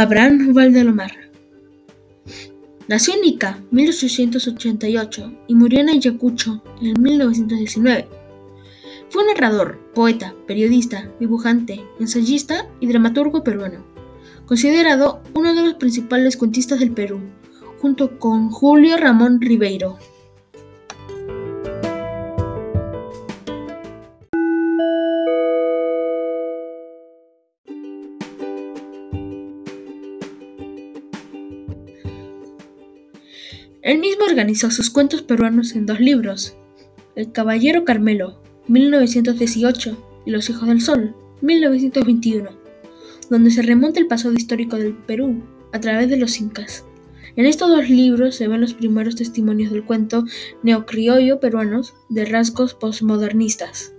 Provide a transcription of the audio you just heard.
Abraham Valdelomar. Nació en Ica, 1888, y murió en Ayacucho en 1919. Fue narrador, poeta, periodista, dibujante, ensayista y dramaturgo peruano, considerado uno de los principales cuentistas del Perú, junto con Julio Ramón Ribeiro. Él mismo organizó sus cuentos peruanos en dos libros, El Caballero Carmelo, 1918, y Los Hijos del Sol, 1921, donde se remonta el pasado histórico del Perú a través de los incas. En estos dos libros se ven los primeros testimonios del cuento neocriollo peruanos de rasgos postmodernistas.